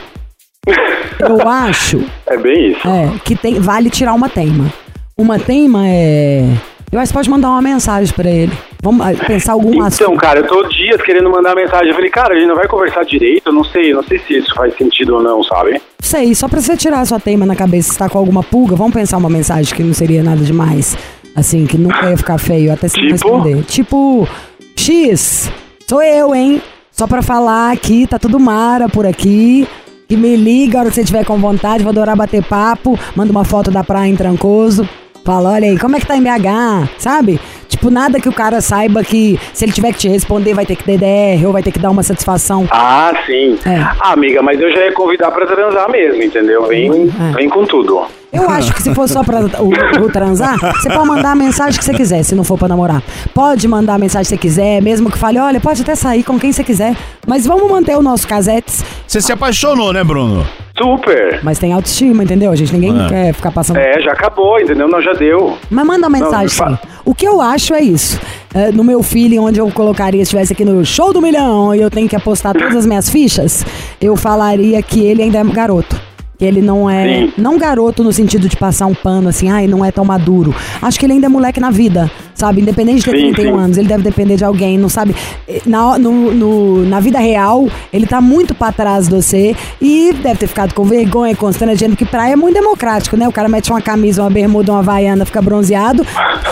Eu acho É bem isso. é, que tem, vale tirar uma teima. uma teima é. Eu acho que pode mandar uma mensagem pra ele. Vamos ah, pensar algum Então, assunto. cara, eu tô dias querendo mandar mensagem. Eu falei, cara, a gente não vai conversar direito. Eu não sei, não sei se isso faz sentido ou não, sabe? Sei, só pra você tirar a sua teima na cabeça, se tá com alguma pulga, vamos pensar uma mensagem que não seria nada demais. Assim, que nunca ia ficar feio, até se não Tipo? responder. Tipo, X, sou eu, hein? Só pra falar aqui, tá tudo mara por aqui. Que me liga a hora que você tiver com vontade, vou adorar bater papo. Manda uma foto da praia em Trancoso. Fala, olha aí, como é que tá em BH, sabe? Tipo, nada que o cara saiba que se ele tiver que te responder vai ter que DDR ou vai ter que dar uma satisfação. Ah, sim. É. Ah, amiga, mas eu já ia convidar pra transar mesmo, entendeu? Vem, É. vem com tudo. Eu acho que se for só pra o, o transar, você pode mandar a mensagem que você quiser, se não for pra namorar. Pode mandar a mensagem que você quiser, mesmo que fale, olha, pode até sair com quem você quiser. Mas vamos manter o nosso casetes. Você se apaixonou, né, Bruno? Super. Mas tem autoestima, entendeu? A gente ninguém É. quer ficar passando. É, já acabou, entendeu? Não, já deu. Mas manda uma mensagem Não. O que eu acho é isso. É, no meu feeling, onde eu colocaria, se estivesse aqui no show do milhão e eu tenho que apostar todas as minhas fichas, eu falaria que ele ainda é garoto. Que ele não é. Sim. Não garoto no sentido de passar um pano assim, ai, não é tão maduro. Acho que ele ainda é moleque na vida, sabe? Independente de ter Sim, 31 sim. anos, ele deve depender de alguém, não sabe? Eh, Na, no- no- na vida real, ele tá muito pra trás de você e deve ter ficado com vergonha, constrangendo, que praia é muito democrático, né? O cara mete uma camisa, uma bermuda, uma havaiana, fica bronzeado.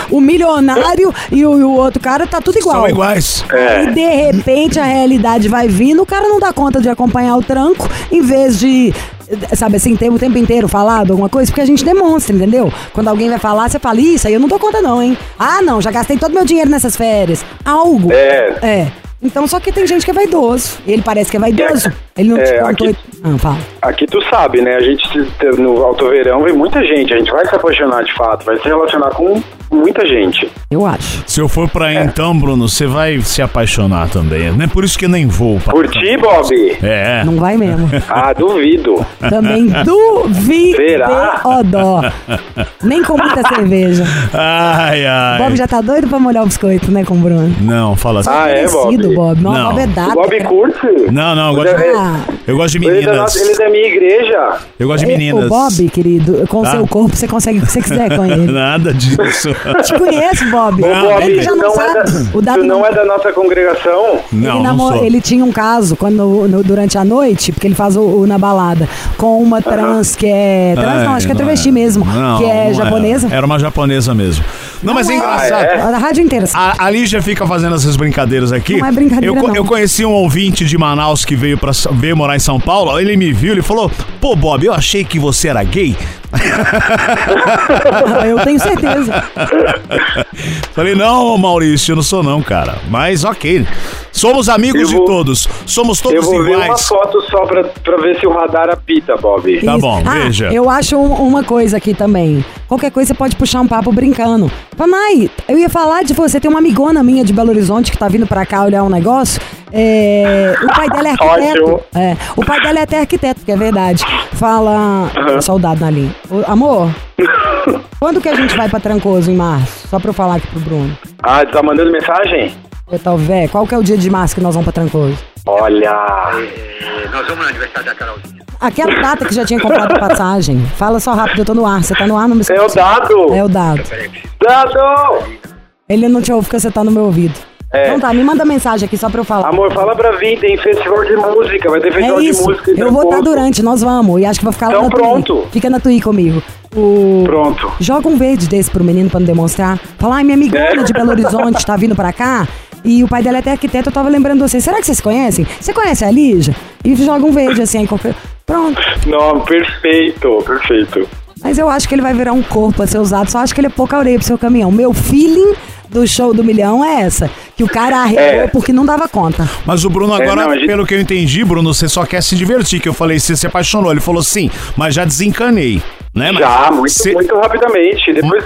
O milionário e o, e o outro cara tá tudo igual. São iguais. É. E de repente a realidade vai vindo, o cara não dá conta de acompanhar o tranco, em vez de, sabe assim, ter o tempo inteiro falado alguma coisa, porque a gente demonstra, entendeu? Quando alguém vai falar, você fala, isso aí eu não dou conta não, hein? Ah, não, já gastei todo meu dinheiro nessas férias. Algo. É. É. Então, só que tem gente que é vaidoso. Ele parece que é vaidoso. Ele não te É, contou. aqui- Ah, fala. Aqui tu sabe, né? A gente no Alto Verão vem muita gente. A gente vai se apaixonar de fato, vai se relacionar com muita gente. Eu acho. Se eu for pra aí, então, Bruno, você vai se apaixonar também. Não é por isso que eu nem vou. pra- Por ti, Bob? É. Não vai mesmo. Ah, duvido. Também duvido. Será? Odó. Nem com muita cerveja. Ai, ai. Bob já tá doido pra molhar o biscoito, né, com o Bruno? Não, fala assim. Ah, é, Parecido, Bob? Bob. Não, Não. Bob é dado. Bob curte? Não, não, gosto, é- Ah, eu gosto de Ele é, da meninas. nossa- ele é da minha igreja. Eu gosto de é, meninas. O Bob, querido, com o Tá. seu corpo, você consegue o que você quiser com ele. Nada disso. Te conheço, Bob. Ô, Bob, ele já tu não, não, é da, sabe. o tu Davi não é da nossa congregação? Não, ele, não namo- sou. ele tinha um caso quando no- durante a noite, porque ele faz o, o na balada, com uma trans que é. Trans não, Ai, acho que é não travesti mesmo. Não, que é não japonesa. Era. Era uma japonesa mesmo. Não, mas é engraçado. Ah, é? A rádio inteira. assim. A, a Lígia fica fazendo essas brincadeiras aqui. Não é brincadeira, eu, não. eu conheci um ouvinte de Manaus que veio, pra, veio morar em São Paulo. Ele me viu, ele falou: Pô, Bob, eu achei que você era gay. Eu tenho certeza. Falei: Não, Maurício, eu não sou, não, cara. Mas ok. Somos amigos Eu de vou- todos. Somos Eu todos vou ver uma iguais. foto só pra, pra ver se o radar apita, Bob. Tá Isso. bom, ah, veja. Eu acho um- uma coisa aqui também. Qualquer coisa você pode puxar um papo brincando. Panai, eu ia falar de você. Tem uma amigona minha de Belo Horizonte que tá vindo pra cá olhar um negócio. É, o pai dela é arquiteto. É, o pai dela é até arquiteto, que é verdade. Fala. Soldado na linha. Ô, Amor, quando que a gente vai pra Trancoso em março? Só pra eu falar aqui pro Bruno. Ah, tá mandando mensagem? Eu talvez. Qual que é o dia de março que nós vamos pra Trancoso? Olha. Nós vamos no aniversário da Carolzinha. Aquela data que já tinha comprado a passagem. Fala só rápido, eu tô no ar. Você tá no ar, não me É o dado. É o dado. Dado! Ele não te ouve porque você tá no meu ouvido. É. Então tá, me manda mensagem aqui só pra eu falar. Amor, fala pra vir, tem festival de música, vai ter é festival de isso, música. eu vou estar Trancoso. durante, nós vamos. E acho que vou ficar lá Então na Tui. pronto. Fica na Tui comigo. O... Pronto. Joga um verde desse pro menino pra não demonstrar. Fala, ai, minha amigona É. de Belo Horizonte tá vindo pra cá. E o pai dela é até arquiteto, eu tava lembrando de você. Será que vocês conhecem? Você conhece a Lígia? E joga um verde assim, aí qualquer... Pronto. Não, perfeito, perfeito. Mas eu acho que ele vai virar um corpo a ser usado. Só acho que ele é pouca areia pro seu caminhão. Meu feeling do show do milhão é essa. Que o cara arregou É. porque não dava conta. Mas o Bruno agora, não, a gente- pelo que eu entendi, Bruno, você só quer se divertir. Que eu falei, você se apaixonou. Ele falou sim, mas já desencanei. Né? Mas Já, muito, cê- muito rapidamente. Depois,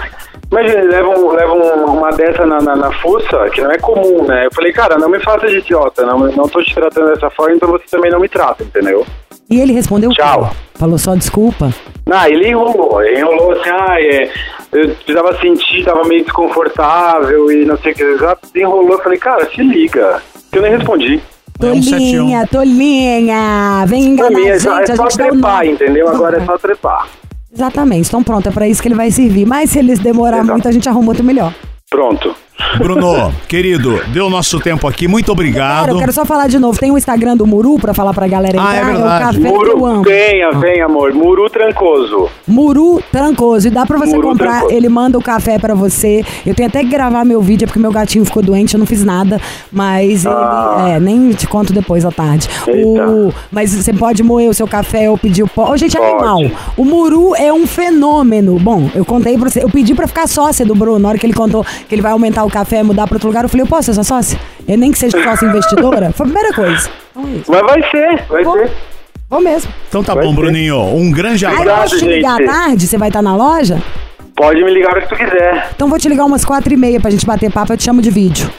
imagina, ele leva, um- leva um- uma dessa na, na, na fuça, que não é comum, né? Eu falei, cara, não me faça de idiota, não, não tô te tratando dessa forma, então você também não me trata, entendeu? E ele respondeu. Tchau. Falou só desculpa. Ah, ele enrolou, ele enrolou assim, ah, é, eu precisava sentir, tava meio desconfortável e não sei o que, já enrolou, eu falei, cara, se liga. Eu nem respondi. É um Tolinha, tolinha. Vem Pra enganar mim a é gente, só, é só gente trepar, nome. entendeu? Agora é só trepar. Exatamente. Então pronto, é pra isso que ele vai servir. Mas se eles demorar Exato. muito, a gente arruma outro melhor. Pronto. Bruno, querido, deu nosso tempo aqui. Muito Cara, obrigado. eu quero só falar de novo. Tem o Instagram do Muru pra falar pra galera Ah, é entrar. verdade. o café Muru, amo. venha, venha, amor. Muru Trancoso. Muru Trancoso. E dá pra você Muru comprar, Trancoso. ele manda o café pra você. Eu tenho até que gravar meu vídeo, é porque meu gatinho ficou doente, eu não fiz nada. Mas Ah. ele. É, nem te conto depois à tarde. O, mas você pode moer o seu café ou pedir o pó. Ô, gente, é Pode. animal. O Muru é um fenômeno. Bom, eu contei pra você. Eu pedi pra ficar sócia do Bruno. Na hora que ele contou que ele vai aumentar o café, mudar pra outro lugar, eu falei, eu posso ser sua sócia? Eu nem que seja sócia investidora. Foi a primeira coisa. Então é isso. Mas vai ser, vai Vou, ser. vou mesmo. Então tá Vai bom, ser. Bruninho. Um grande Aí eu abraço. posso te ligar à gente. tarde? Você vai estar na loja? Pode me ligar o que tu quiser. Então vou te ligar umas quatro e meia pra gente bater papo, eu te chamo de vídeo.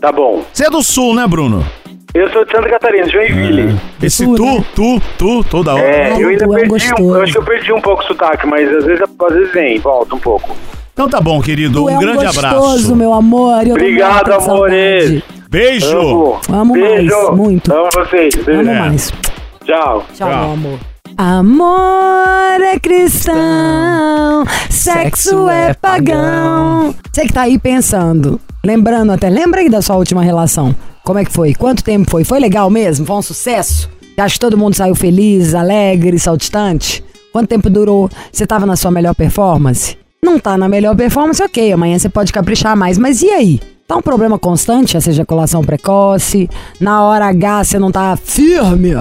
Tá bom. Você é do sul, né, Bruno? Eu sou de Santa Catarina, de Joinville. Esse Tu, tu, né? tu, tu, toda hora. É, eu ainda tu é um perdi um, eu acho que eu perdi um pouco o sotaque, mas às vezes, às vezes vem, volta um pouco. Então tá bom, querido. Tu Um é um grande gostoso, abraço. meu amor. e Eu tô Obrigado, amores. Beijo. Amo. Amo Beijo. mais, muito. Amo vocês. Beijo. Amo É. mais. Tchau. Tchau, Tchau. meu amor. Amor é cristão, sexo é pagão. Você que tá aí pensando, lembrando até, lembra aí da sua última relação. Como é que foi? Quanto tempo foi? Foi legal mesmo? Foi um sucesso? Acha que todo mundo saiu feliz, alegre, saltitante? Quanto tempo durou? Você tava na sua melhor performance? Não tá na melhor performance, ok. Amanhã você pode caprichar mais, mas e aí? Tá um problema constante essa ejaculação precoce? Na hora H você não tá firme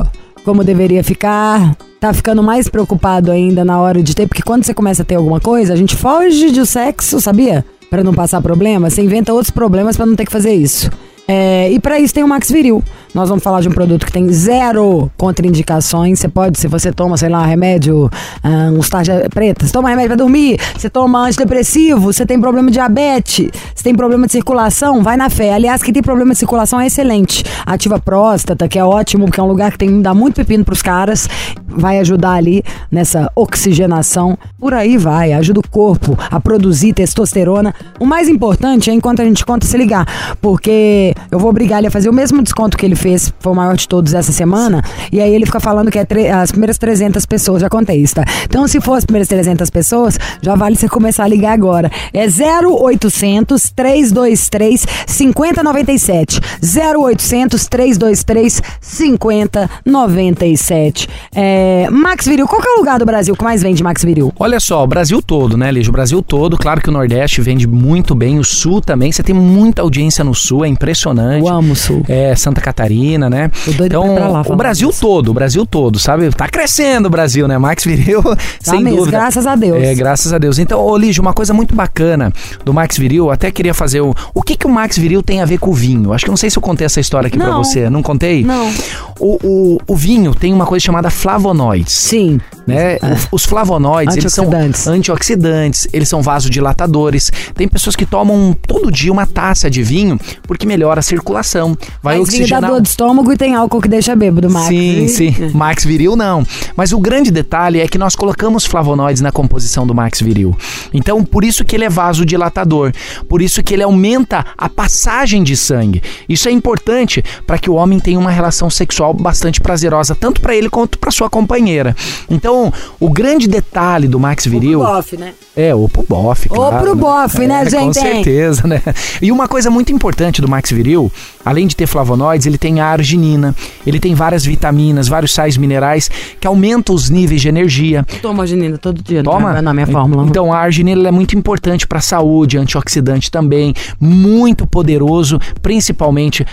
como deveria ficar? Tá ficando mais preocupado ainda na hora de ter? Porque quando você começa a ter alguma coisa, a gente foge do sexo, sabia? Pra não passar problema, você inventa outros problemas pra não ter que fazer isso. É, e pra isso tem o Max Viril. Nós vamos falar de um produto que tem zero contraindicações. Você pode, se você toma, sei lá, remédio, ah, uns tarja preta, você toma remédio pra dormir, você toma antidepressivo, você tem problema de diabetes, você tem problema de circulação, vai na fé. Aliás, quem tem problema de circulação é excelente. Ativa próstata, que é ótimo, porque é um lugar que tem dá muito pepino pros caras. Vai ajudar ali nessa oxigenação. Por aí vai, ajuda o corpo a produzir testosterona. O mais importante é enquanto a gente conta se ligar, porque eu vou obrigar ele a fazer o mesmo desconto que ele fez, foi o maior de todos essa semana, e aí ele fica falando que é as primeiras 300 pessoas, já contei isso, tá? Então se for as primeiras 300 pessoas, já vale você começar a ligar agora. É 0800 323 5097. 0800 323 5097. É, Max Viril, qual que é o lugar do Brasil que mais vende Max Viril? Olha só, o Brasil todo, né, Lígia? O Brasil todo, claro que o Nordeste vende muito bem, o Sul também. Você tem muita audiência no Sul, é impressionante. Eu amo o Sul. É, Santa Catarina, né? Então, lá o Brasil disso. todo, o Brasil todo, sabe? Tá crescendo o Brasil, né? Max Viril, sem mesmo, dúvida. graças a Deus. É, graças a Deus. Então, ô Lígia, uma coisa muito bacana do Max Viril, eu até queria fazer o... O que que o Max Viril tem a ver com o vinho? Acho que eu não sei se eu contei essa história aqui pra Não. você. Não contei? Não. O, o, o vinho tem uma coisa chamada flavonoides Sim. né? Os flavonoides, eles são Antioxidantes. antioxidantes, eles são vasodilatadores. Tem pessoas que tomam todo dia uma taça de vinho porque melhora a circulação, vai Mas oxigenar. dor de estômago e tem álcool que deixa bêbado, Max. Sim, sim. Max Viril não. Mas o grande detalhe é que nós colocamos flavonoides na composição do Max Viril. Então, por isso que ele é vasodilatador. Por isso que ele aumenta a passagem de sangue. Isso é importante para que o homem tenha uma relação sexual bastante prazerosa, tanto para ele quanto para sua companheira. Então, o grande detalhe do Max Viril. Bofe, né? É, ou pro bofe, Ou claro. pro bofe, né, Com gente? certeza, né? E uma coisa muito importante do Max Viril, além de ter flavonoides, ele tem a arginina, ele tem várias vitaminas, vários sais minerais que aumentam os níveis de energia. Toma arginina todo dia Toma. na minha fórmula. Então, a arginina é muito importante para a saúde, antioxidante também, muito poderoso, principalmente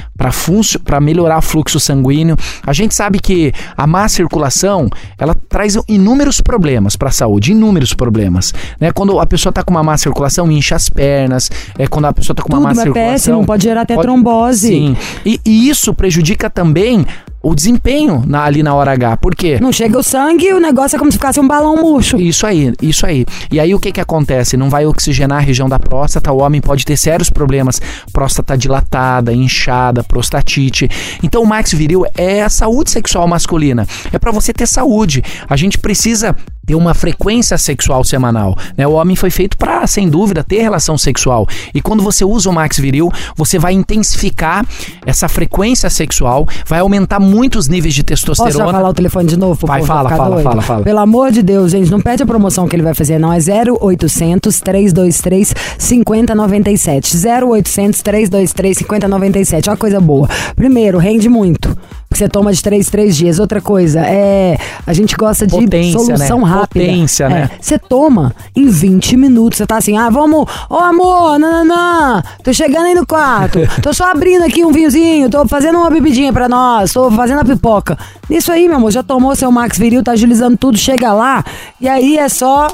para melhorar o fluxo sanguíneo. A gente sabe que a má circulação, ela traz inúmeros problemas para a saúde, inúmeros problemas, né? Quando a pessoa tá com uma má circulação, incha as pernas, é quando a pessoa tá com uma Tudo má é circulação, péssimo, pode gerar até trombose. Sim. E, e isso prejudica também o desempenho na- ali na hora H. Por quê? Não chega o sangue e o negócio é como se ficasse um balão murcho. Isso aí, isso aí. E aí o que que acontece? Não vai oxigenar a região da próstata, o homem pode ter sérios problemas, próstata dilatada, inchada, prostatite. Então o Max Viril é a saúde sexual masculina. É para você ter saúde. A gente precisa ter uma frequência sexual semanal. Né? O homem foi feito para, sem dúvida, ter relação sexual. E quando você usa o Max Viril, você vai intensificar essa frequência sexual, vai aumentar muito os níveis de Posso já testosterona. falar o telefone de novo? Vai, fala, fala, doido? fala, fala. Pelo amor de Deus, gente, não perde a promoção que ele vai fazer, não. É 0800 323 5097. 0800 323 5097. Olha uma coisa boa. Primeiro, rende muito. Porque você toma de 3 3 dias. Outra coisa, é. A gente gosta de Potência, solução né? rápida. Potência, É, né? Você toma em 20 minutos. Você tá assim, ah, vamos. Ô amor, nananã. Tô chegando aí no quarto. Tô só abrindo aqui um vinhozinho. Tô fazendo uma bebidinha pra nós. Tô fazendo a pipoca. Isso aí, meu amor, já tomou seu Max Viril, tá agilizando tudo. Chega lá. E aí é só.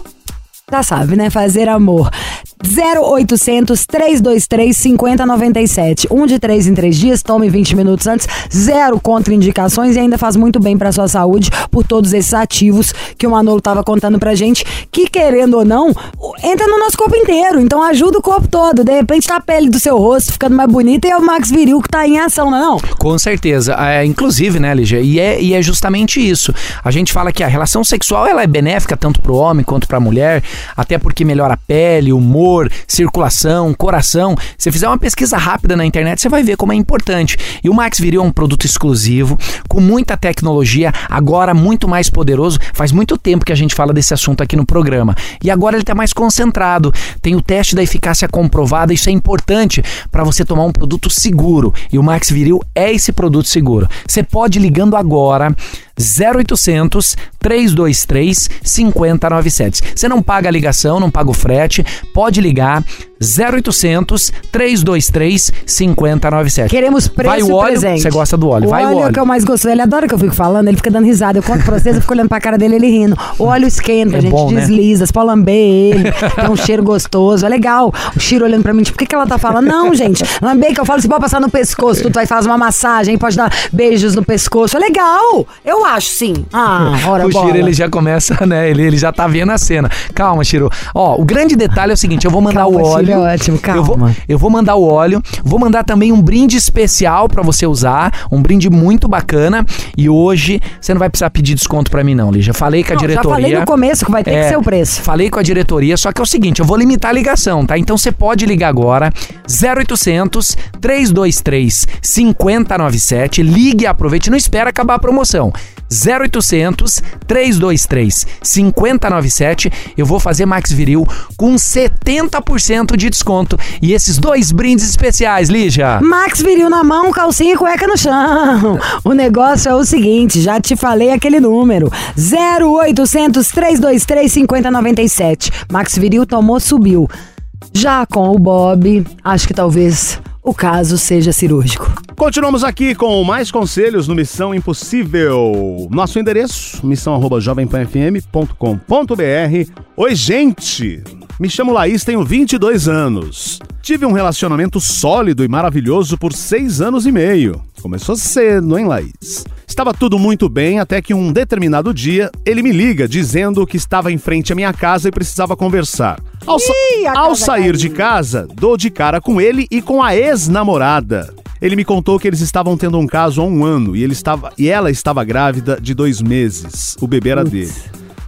Já sabe, né? Fazer amor. 0800 323 5097. Um de três em três dias, tome 20 minutos antes. Zero contraindicações e ainda faz muito bem pra sua saúde por todos esses ativos que o Manolo tava contando pra gente. Que querendo ou não, entra no nosso corpo inteiro. Então ajuda o corpo todo. De repente tá a pele do seu rosto ficando mais bonita e é o Max Viril que tá em ação, não é? Não? Com certeza. É, inclusive, né, Lígia? E é, e é justamente isso. A gente fala que a relação sexual ela é benéfica tanto pro homem quanto pra mulher, até porque melhora a pele, humor, circulação, coração. Se fizer uma pesquisa rápida na internet, você vai ver como é importante. E o Max Viril é um produto exclusivo, com muita tecnologia, agora muito mais poderoso. Faz muito tempo que a gente fala desse assunto aqui no programa. E agora ele está mais concentrado. Tem o teste da eficácia comprovada, isso é importante para você tomar um produto seguro. E o Max Viril é esse produto seguro. Você pode ligando agora 0800 323 5097. Você não paga a ligação, não paga o frete, pode ligar 0800 323 5097. Queremos preço Vai o óleo, presente. você gosta do óleo, O vai o óleo é o óleo. que eu mais gosto. Ele adora que eu fico falando, ele fica dando risada. Eu conto pra vocês, eu fico olhando pra cara dele, ele rindo. O óleo esquenta, É a gente bom, né? desliza, pode lamber ele, tem um cheiro gostoso, é legal. O cheiro olhando pra mim, tipo, por que, que ela tá falando? Não, gente, lamber que eu falo, você pode passar no pescoço, tu vai fazer uma massagem, pode dar beijos no pescoço, é legal. Eu acho, sim. Ah, ora o bola. Chiro, ele já começa, né? Ele, ele já tá vendo a cena. Calma, Chiro. Ó, o grande detalhe é o seguinte: eu vou mandar Calma, o óleo. Chiro, é ótimo, Eu vou, calma. eu vou mandar o óleo. Vou mandar também um brinde especial pra você usar. Um brinde muito bacana. E hoje você não vai precisar pedir desconto pra mim, não, Lígia. Falei com a Não, já diretoria. falei no começo que vai ter que É, ser o preço. Falei com a diretoria, só que é o seguinte, eu vou limitar a ligação, tá? Então você pode ligar agora 0800 323 5097, ligue e aproveite, não espera acabar a promoção. 0800 323 5097, eu vou fazer Max Viril com 70% de desconto e esses dois brindes especiais, Lígia. Max viril na mão, calcinha e cueca no chão. O negócio é o seguinte, já te falei aquele número. 0800 323 5097. Max viril tomou, subiu. Já com o Bob, acho que talvez o caso seja cirúrgico. Continuamos aqui com mais conselhos no Missão Impossível. Nosso endereço, missão@jovempanfm.com.br. Oi, gente! Me chamo Laís, tenho 22 anos. Tive um relacionamento sólido e maravilhoso por seis anos e meio. Começou cedo, hein, Laís? Estava tudo muito bem até que um determinado dia ele me liga dizendo que estava em frente à minha casa e precisava conversar. Ao, sa- ao sair caiu. de casa, dou de cara com ele e com a ex-namorada. Ele me contou que eles estavam tendo um caso há um ano e, ele estava, e ela estava grávida de dois meses. O bebê era dele.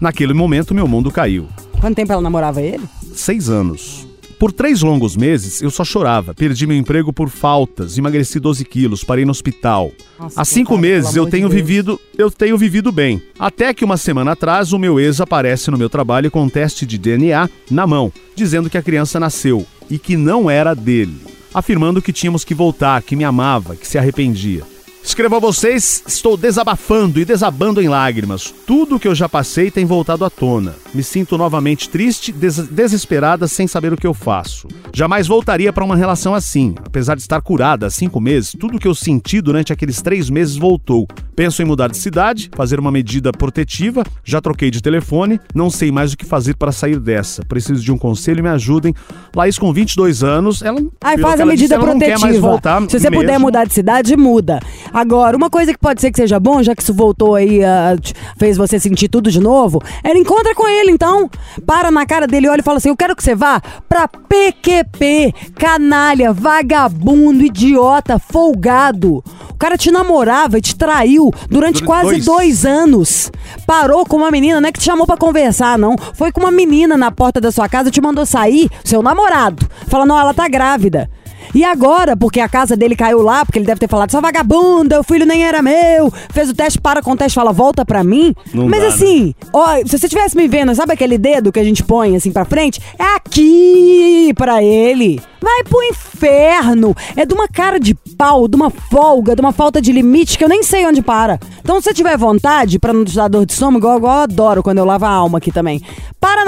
Naquele momento, meu mundo caiu. Quanto tempo ela namorava ele? Seis anos. Por três longos meses, eu só chorava. Perdi meu emprego por faltas, emagreci 12 quilos, parei no hospital. Nossa, Há cinco coitado, meses eu de tenho Deus. vivido, eu tenho vivido bem. Até que uma semana atrás, o meu ex aparece no meu trabalho com um teste de DNA na mão, dizendo que a criança nasceu e que não era dele, afirmando que tínhamos que voltar, que me amava, que se arrependia. Escrevo a vocês, estou desabafando e desabando em lágrimas. Tudo o que eu já passei tem voltado à tona. Me sinto novamente triste, des- desesperada, sem saber o que eu faço. Jamais voltaria para uma relação assim. Apesar de estar curada há cinco meses, tudo o que eu senti durante aqueles três meses voltou. Penso em mudar de cidade, fazer uma medida protetiva, já troquei de telefone, não sei mais o que fazer para sair dessa. Preciso de um conselho, me ajudem. Laís, com 22 anos, ela. Aí faz a ela disse, medida ela não quer protetiva. mais voltar Se você puder mesmo. mudar de cidade, muda. Agora, uma coisa que pode ser que seja bom, já que isso voltou aí, te- fez você sentir tudo de novo, era encontra com ele ele então. Para na cara dele, olha e fala assim: Eu quero que você vá pra PQP, canalha, vagabundo, idiota, folgado. O cara te namorava e te traiu durante Durante quase dois. dois anos. Parou com uma menina, não é que te chamou pra conversar, não. Foi com uma menina na porta da sua casa, te mandou sair, seu namorado. Fala, não, ela tá grávida. E agora, porque a casa dele caiu lá, porque ele deve ter falado, sua vagabunda, o filho nem era meu. Fez o teste, para com o teste, fala, volta pra mim. Não Mas dá, né? assim, ó, se você estivesse me vendo, sabe aquele dedo que a gente põe assim pra frente? É aqui pra ele. Vai pro inferno. É de uma cara de pau, de uma folga, de uma falta de limite que eu nem sei onde para. Então, se você tiver vontade, pra não te dar dor de estômago, igual, igual eu adoro quando eu lavo a alma aqui também.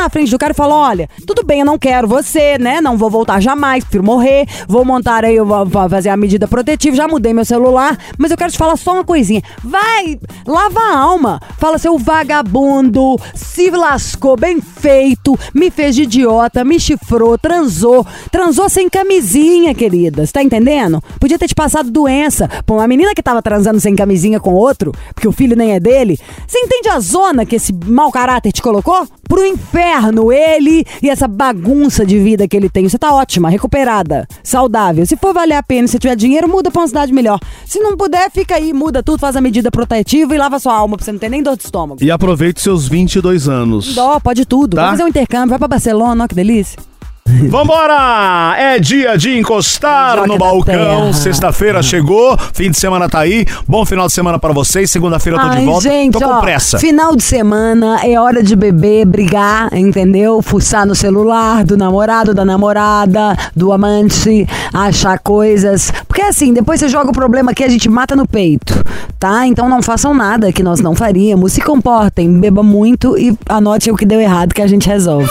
Na frente do cara e fala: olha, tudo bem, eu não quero você, né? Não vou voltar jamais, prefiro morrer. Vou montar aí, vou fazer a medida protetiva, já mudei meu celular, mas eu quero te falar só uma coisinha. Vai, lava a alma. Fala, seu vagabundo, se lascou bem feito, me fez de idiota, me chifrou, transou. Transou sem camisinha, querida. Você tá entendendo? Podia ter te passado doença. Pô, uma menina que tava transando sem camisinha com outro, porque o filho nem é dele. Você entende a zona que esse mau caráter te colocou? Pro inferno, ele e essa bagunça de vida que ele tem. Você tá ótima, recuperada, saudável. Se for valer a pena, se tiver dinheiro, muda pra uma cidade melhor. Se não puder, fica aí, muda tudo, faz a medida protetiva e lava sua alma pra você não ter nem dor de estômago. E aproveite seus 22 anos. Dó, pode tudo. Tá. Vai fazer um intercâmbio, vai pra Barcelona, ó que delícia. Vambora! É dia de encostar Joga no balcão. Sexta-feira chegou, fim de semana tá aí. Bom final de semana pra vocês. Segunda-feira eu tô de Ai, volta. gente, tô com ó, pressa. final de semana é hora de beber, brigar, entendeu? Fuçar no celular do namorado, da namorada, do amante, achar coisas. Porque assim, depois você joga o problema aqui, a gente mata no peito, tá? Então não façam nada que nós não faríamos. Se comportem, beba muito e anote o que deu errado que a gente resolve.